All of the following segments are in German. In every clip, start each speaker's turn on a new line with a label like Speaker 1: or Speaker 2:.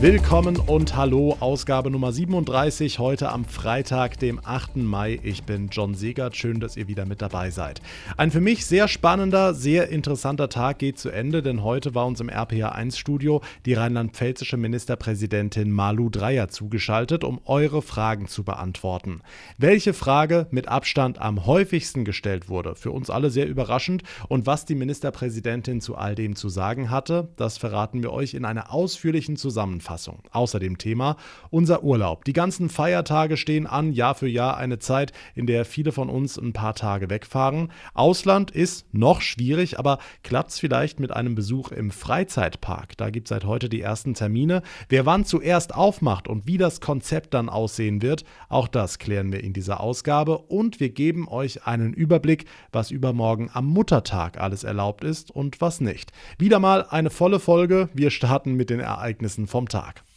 Speaker 1: Willkommen und hallo, Ausgabe Nummer 37, heute am Freitag, dem 8. Mai. Ich bin John Segert, schön, dass ihr wieder mit dabei seid. Ein für mich sehr spannender, sehr interessanter Tag geht zu Ende, denn heute war uns im RPA1-Studio die rheinland-pfälzische Ministerpräsidentin Malu Dreyer zugeschaltet, um eure Fragen zu beantworten. Welche Frage mit Abstand am häufigsten gestellt wurde, für uns alle sehr überraschend und was die Ministerpräsidentin zu all dem zu sagen hatte, das verraten wir euch in einer ausführlichen Zusammenfassung. Zusammenfassung. Außerdem Thema unser Urlaub. Die ganzen Feiertage stehen an, Jahr für Jahr eine Zeit, in der viele von uns ein paar Tage wegfahren. Ausland ist noch schwierig, aber klappt es vielleicht mit einem Besuch im Freizeitpark. Da gibt es seit heute die ersten Termine. Wer wann zuerst aufmacht und wie das Konzept dann aussehen wird, auch das klären wir in dieser Ausgabe und wir geben euch einen Überblick, was übermorgen am Muttertag alles erlaubt ist und was nicht. Wieder mal eine volle Folge. Wir starten mit den Ereignissen vom Tag. Tag.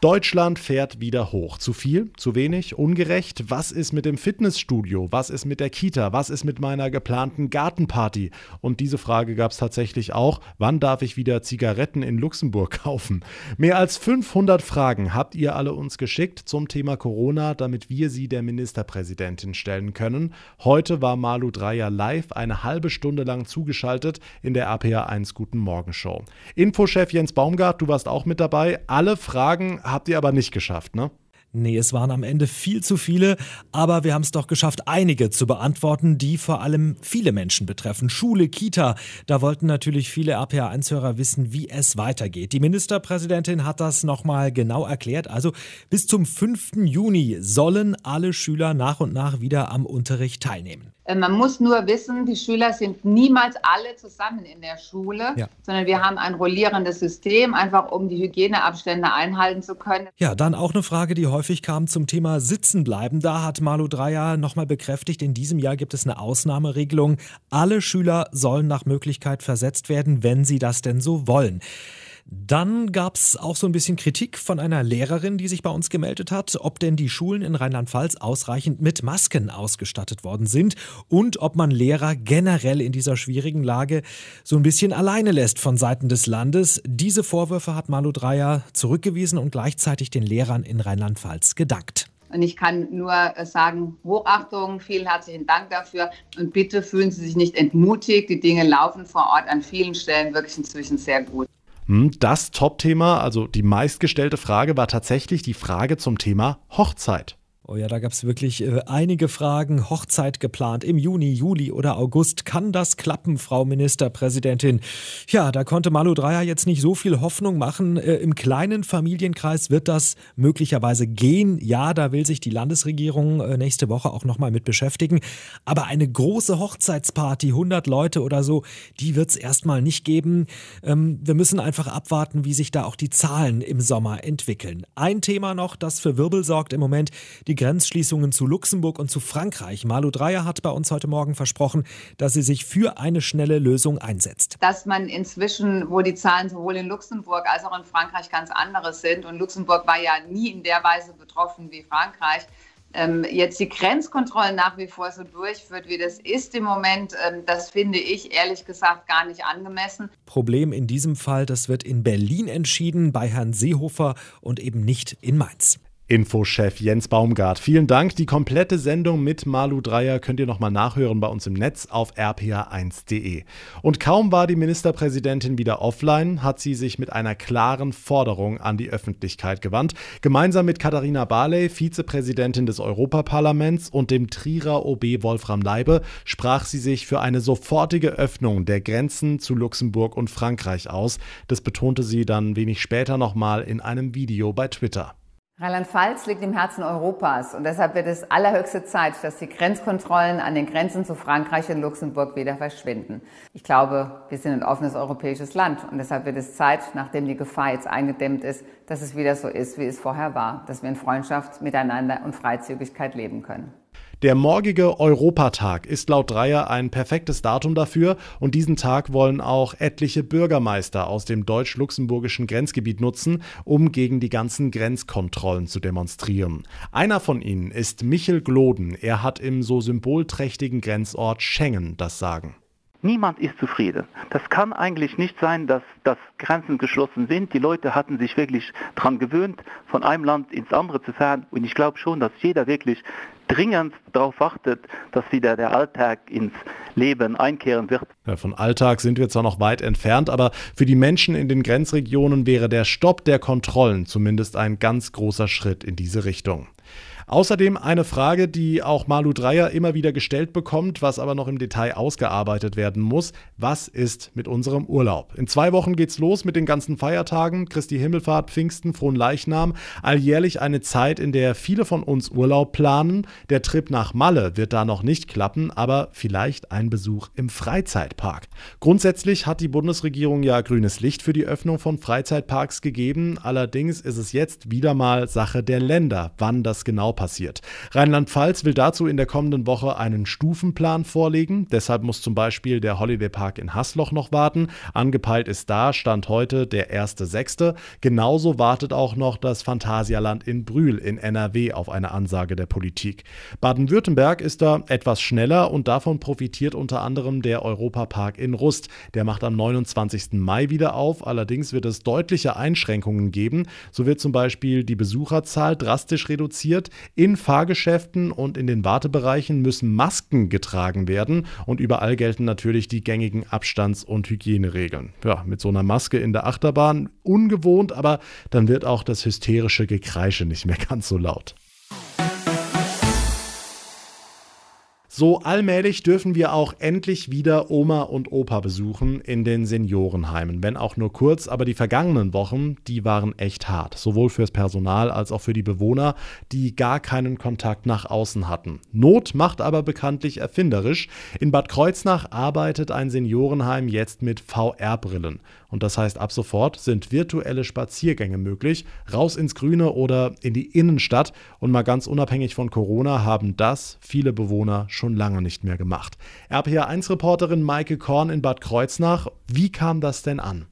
Speaker 1: Deutschland fährt wieder hoch. Zu viel? Zu wenig? Ungerecht? Was ist mit dem Fitnessstudio? Was ist mit der Kita? Was ist mit meiner geplanten Gartenparty? Und diese Frage gab es tatsächlich auch. Wann darf ich wieder Zigaretten in Luxemburg kaufen? Mehr als 500 Fragen habt ihr alle uns geschickt zum Thema Corona, damit wir sie der Ministerpräsidentin stellen können. Heute war Malu Dreyer live eine halbe Stunde lang zugeschaltet in der APA 1 Guten Morgen Show. Infochef Jens Baumgart, du warst auch mit dabei. Alle Fragen habt ihr aber nicht geschafft, ne?
Speaker 2: Nee, es waren am Ende viel zu viele, aber wir haben es doch geschafft, einige zu beantworten, die vor allem viele Menschen betreffen. Schule, Kita, da wollten natürlich viele APA1-Hörer wissen, wie es weitergeht. Die Ministerpräsidentin hat das nochmal genau erklärt. Also bis zum 5. Juni sollen alle Schüler nach und nach wieder am Unterricht teilnehmen.
Speaker 3: Äh, man muss nur wissen, die Schüler sind niemals alle zusammen in der Schule, ja. sondern wir haben ein rollierendes System, einfach um die Hygieneabstände einhalten zu können.
Speaker 2: Ja, dann auch eine Frage, die häufig kam zum Thema Sitzenbleiben. Da hat Malu Dreyer nochmal bekräftigt, in diesem Jahr gibt es eine Ausnahmeregelung. Alle Schüler sollen nach Möglichkeit versetzt werden, wenn sie das denn so wollen. Dann gab es auch so ein bisschen Kritik von einer Lehrerin, die sich bei uns gemeldet hat, ob denn die Schulen in Rheinland-Pfalz ausreichend mit Masken ausgestattet worden sind und ob man Lehrer generell in dieser schwierigen Lage so ein bisschen alleine lässt von Seiten des Landes. Diese Vorwürfe hat Malu Dreyer zurückgewiesen und gleichzeitig den Lehrern in Rheinland-Pfalz gedankt.
Speaker 3: Und ich kann nur äh, sagen, Hochachtung, vielen herzlichen Dank dafür. Und bitte fühlen Sie sich nicht entmutigt. Die Dinge laufen vor Ort an vielen Stellen wirklich inzwischen sehr gut.
Speaker 1: Hm, das Top-Thema, also die meistgestellte Frage, war tatsächlich die Frage zum Thema Hochzeit.
Speaker 2: Oh ja, da gab es wirklich äh, einige Fragen. Hochzeit geplant im Juni, Juli oder August. Kann das klappen, Frau Ministerpräsidentin? Ja, da konnte Malu Dreyer jetzt nicht so viel Hoffnung machen. Äh, Im kleinen Familienkreis wird das möglicherweise gehen. Ja, da will sich die Landesregierung äh, nächste Woche auch nochmal mit beschäftigen. Aber eine große Hochzeitsparty, 100 Leute oder so, die wird es erstmal nicht geben. Ähm, wir müssen einfach abwarten, wie sich da auch die Zahlen im Sommer entwickeln. Ein Thema noch, das für Wirbel sorgt im Moment, die Grenzschließungen zu Luxemburg und zu Frankreich. Malu Dreyer hat bei uns heute Morgen versprochen, dass sie sich für eine schnelle Lösung einsetzt.
Speaker 3: Dass man inzwischen, wo die Zahlen sowohl in Luxemburg als auch in Frankreich ganz andere sind, und Luxemburg war ja nie in der Weise betroffen wie Frankreich, ähm, jetzt die Grenzkontrollen nach wie vor so durchführt, wie das ist im Moment, ähm, das finde ich ehrlich gesagt gar nicht angemessen.
Speaker 2: Problem in diesem Fall, das wird in Berlin entschieden, bei Herrn Seehofer und eben nicht in Mainz.
Speaker 1: Infochef Jens Baumgart. Vielen Dank. Die komplette Sendung mit Malu Dreyer könnt ihr nochmal nachhören bei uns im Netz auf rpa1.de. Und kaum war die Ministerpräsidentin wieder offline, hat sie sich mit einer klaren Forderung an die Öffentlichkeit gewandt. Gemeinsam mit Katharina Barley, Vizepräsidentin des Europaparlaments und dem Trierer OB Wolfram Leibe sprach sie sich für eine sofortige Öffnung der Grenzen zu Luxemburg und Frankreich aus. Das betonte sie dann wenig später nochmal in einem Video bei Twitter.
Speaker 3: Rheinland-Pfalz liegt im Herzen Europas und deshalb wird es allerhöchste Zeit, dass die Grenzkontrollen an den Grenzen zu Frankreich und Luxemburg wieder verschwinden. Ich glaube, wir sind ein offenes europäisches Land und deshalb wird es Zeit, nachdem die Gefahr jetzt eingedämmt ist, dass es wieder so ist, wie es vorher war, dass wir in Freundschaft miteinander und Freizügigkeit leben können.
Speaker 1: Der morgige Europatag ist laut Dreier ein perfektes Datum dafür und diesen Tag wollen auch etliche Bürgermeister aus dem deutsch-luxemburgischen Grenzgebiet nutzen, um gegen die ganzen Grenzkontrollen zu demonstrieren. Einer von ihnen ist Michel Gloden. Er hat im so symbolträchtigen Grenzort Schengen das Sagen.
Speaker 4: Niemand ist zufrieden. Das kann eigentlich nicht sein, dass, dass Grenzen geschlossen sind. Die Leute hatten sich wirklich daran gewöhnt, von einem Land ins andere zu fahren. Und ich glaube schon, dass jeder wirklich dringend darauf wartet, dass wieder der Alltag ins Leben einkehren wird.
Speaker 1: Ja, von Alltag sind wir zwar noch weit entfernt, aber für die Menschen in den Grenzregionen wäre der Stopp der Kontrollen zumindest ein ganz großer Schritt in diese Richtung. Außerdem eine Frage, die auch Malu Dreyer immer wieder gestellt bekommt, was aber noch im Detail ausgearbeitet werden muss. Was ist mit unserem Urlaub? In zwei Wochen geht's los mit den ganzen Feiertagen, Christi Himmelfahrt, Pfingsten, Frohen Leichnam. Alljährlich eine Zeit, in der viele von uns Urlaub planen. Der Trip nach Malle wird da noch nicht klappen, aber vielleicht ein Besuch im Freizeitpark. Grundsätzlich hat die Bundesregierung ja grünes Licht für die Öffnung von Freizeitparks gegeben. Allerdings ist es jetzt wieder mal Sache der Länder, wann das genau passiert. Rheinland-Pfalz will dazu in der kommenden Woche einen Stufenplan vorlegen. Deshalb muss zum Beispiel der Holiday Park in Hasloch noch warten. Angepeilt ist da, Stand heute, der 1.6. Genauso wartet auch noch das Phantasialand in Brühl in NRW auf eine Ansage der Politik. Baden-Württemberg ist da etwas schneller und davon profitiert unter anderem der Europapark in Rust. Der macht am 29. Mai wieder auf. Allerdings wird es deutliche Einschränkungen geben. So wird zum Beispiel die Besucherzahl drastisch reduziert. In Fahrgeschäften und in den Wartebereichen müssen Masken getragen werden und überall gelten natürlich die gängigen Abstands- und Hygieneregeln. Ja, mit so einer Maske in der Achterbahn ungewohnt, aber dann wird auch das hysterische Gekreische nicht mehr ganz so laut. So allmählich dürfen wir auch endlich wieder Oma und Opa besuchen in den Seniorenheimen. Wenn auch nur kurz, aber die vergangenen Wochen, die waren echt hart. Sowohl fürs Personal als auch für die Bewohner, die gar keinen Kontakt nach außen hatten. Not macht aber bekanntlich erfinderisch. In Bad Kreuznach arbeitet ein Seniorenheim jetzt mit VR-Brillen. Und das heißt, ab sofort sind virtuelle Spaziergänge möglich, raus ins Grüne oder in die Innenstadt. Und mal ganz unabhängig von Corona haben das viele Bewohner schon lange nicht mehr gemacht. RPA1-Reporterin Maike Korn in Bad Kreuznach, wie kam das denn an?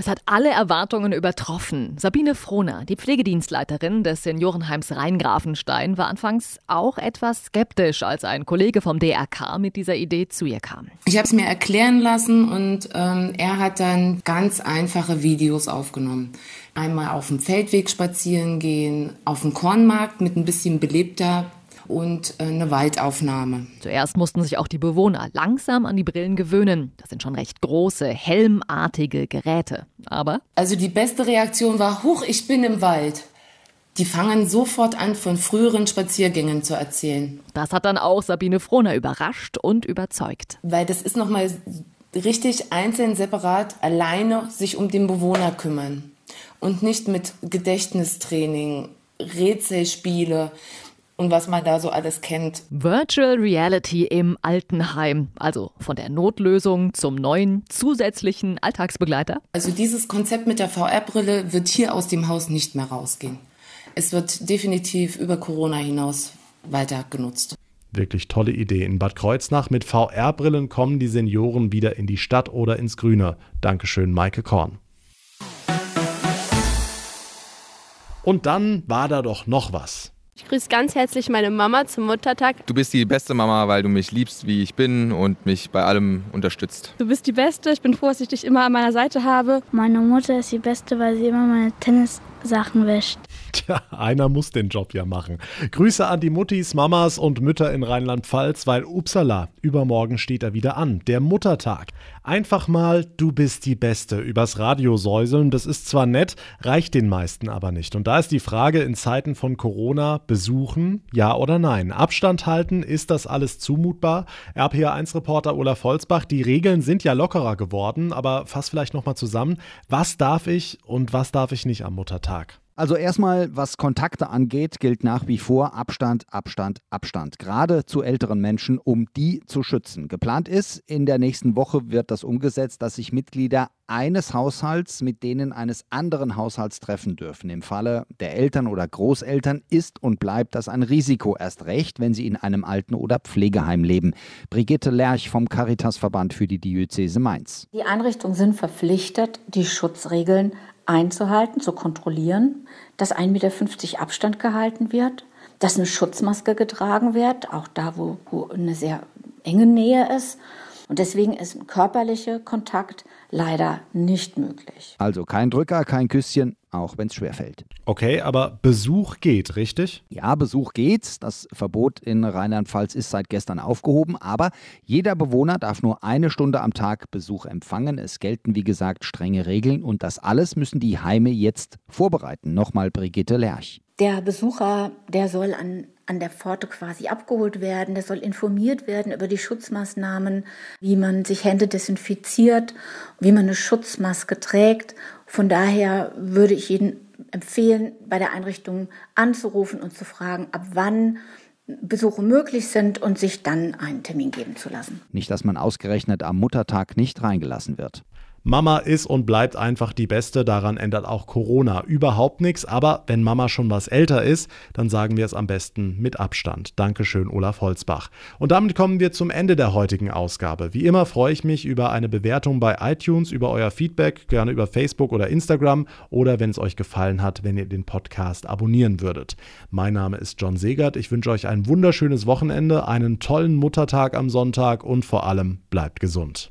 Speaker 5: Es hat alle Erwartungen übertroffen. Sabine Frohner, die Pflegedienstleiterin des Seniorenheims Rheingrafenstein, war anfangs auch etwas skeptisch, als ein Kollege vom DRK mit dieser Idee zu ihr kam.
Speaker 6: Ich habe es mir erklären lassen und ähm, er hat dann ganz einfache Videos aufgenommen. Einmal auf dem Feldweg spazieren gehen, auf dem Kornmarkt mit ein bisschen belebter und äh, eine Waldaufnahme.
Speaker 5: Zuerst mussten sich auch die Bewohner langsam an die Brillen gewöhnen. Das sind schon recht große, helmartige Geräte. Aber.
Speaker 6: Also die beste Reaktion war, huch, ich bin im Wald. Die fangen sofort an, von früheren Spaziergängen zu erzählen.
Speaker 5: Das hat dann auch Sabine Frohner überrascht und überzeugt.
Speaker 6: Weil das ist nochmal richtig einzeln, separat, alleine sich um den Bewohner kümmern. Und nicht mit Gedächtnistraining, Rätselspiele und was man da so alles kennt.
Speaker 5: Virtual Reality im Altenheim, also von der Notlösung zum neuen zusätzlichen Alltagsbegleiter.
Speaker 6: Also dieses Konzept mit der VR-Brille wird hier aus dem Haus nicht mehr rausgehen. Es wird definitiv über Corona hinaus weiter genutzt.
Speaker 1: Wirklich tolle Idee. In Bad Kreuznach mit VR-Brillen kommen die Senioren wieder in die Stadt oder ins Grüne. Dankeschön, Maike Korn. Und dann war da doch noch was.
Speaker 7: Ich grüße ganz herzlich meine Mama zum Muttertag.
Speaker 8: Du bist die beste Mama, weil du mich liebst, wie ich bin und mich bei allem unterstützt.
Speaker 7: Du bist die Beste. Ich bin froh, dass ich dich immer an meiner Seite habe.
Speaker 9: Meine Mutter ist die Beste, weil sie immer meine Tennissachen wäscht.
Speaker 1: Tja, einer muss den Job ja machen. Grüße an die Muttis, Mamas und Mütter in Rheinland-Pfalz, weil upsala, übermorgen steht er wieder an, der Muttertag. Einfach mal, du bist die Beste, übers Radio säuseln, das ist zwar nett, reicht den meisten aber nicht. Und da ist die Frage in Zeiten von Corona, besuchen, ja oder nein? Abstand halten, ist das alles zumutbar? RPA1-Reporter Olaf Holzbach, die Regeln sind ja lockerer geworden, aber fass vielleicht nochmal zusammen, was darf ich und was darf ich nicht am Muttertag?
Speaker 10: Also erstmal, was Kontakte angeht, gilt nach wie vor Abstand, Abstand, Abstand. Gerade zu älteren Menschen, um die zu schützen. Geplant ist, in der nächsten Woche wird das umgesetzt, dass sich Mitglieder eines Haushalts mit denen eines anderen Haushalts treffen dürfen. Im Falle der Eltern oder Großeltern ist und bleibt das ein Risiko, erst recht, wenn sie in einem Alten- oder Pflegeheim leben. Brigitte Lerch vom Caritasverband für die Diözese Mainz.
Speaker 11: Die Einrichtungen sind verpflichtet, die Schutzregeln einzuhalten, zu kontrollieren, dass 1,50 Meter Abstand gehalten wird, dass eine Schutzmaske getragen wird, auch da, wo, wo eine sehr enge Nähe ist. Und deswegen ist ein körperlicher Kontakt leider nicht möglich.
Speaker 10: Also kein Drücker, kein Küsschen, auch wenn es schwerfällt.
Speaker 1: Okay, aber Besuch geht, richtig?
Speaker 10: Ja, Besuch geht. Das Verbot in Rheinland-Pfalz ist seit gestern aufgehoben, aber jeder Bewohner darf nur eine Stunde am Tag Besuch empfangen. Es gelten, wie gesagt, strenge Regeln und das alles müssen die Heime jetzt vorbereiten. Nochmal Brigitte Lerch.
Speaker 11: Der Besucher, der soll an, an der Pforte quasi abgeholt werden, der soll informiert werden über die Schutzmaßnahmen, wie man sich Hände desinfiziert, wie man eine Schutzmaske trägt. Von daher würde ich Ihnen empfehlen, bei der Einrichtung anzurufen und zu fragen, ab wann Besuche möglich sind und sich dann einen Termin geben zu lassen.
Speaker 10: Nicht, dass man ausgerechnet am Muttertag nicht reingelassen wird.
Speaker 1: Mama ist und bleibt einfach die Beste, daran ändert auch Corona überhaupt nichts. Aber wenn Mama schon was älter ist, dann sagen wir es am besten mit Abstand. Dankeschön, Olaf Holzbach. Und damit kommen wir zum Ende der heutigen Ausgabe. Wie immer freue ich mich über eine Bewertung bei iTunes, über euer Feedback, gerne über Facebook oder Instagram oder wenn es euch gefallen hat, wenn ihr den Podcast abonnieren würdet. Mein Name ist John Segert. Ich wünsche euch ein wunderschönes Wochenende, einen tollen Muttertag am Sonntag und vor allem bleibt gesund.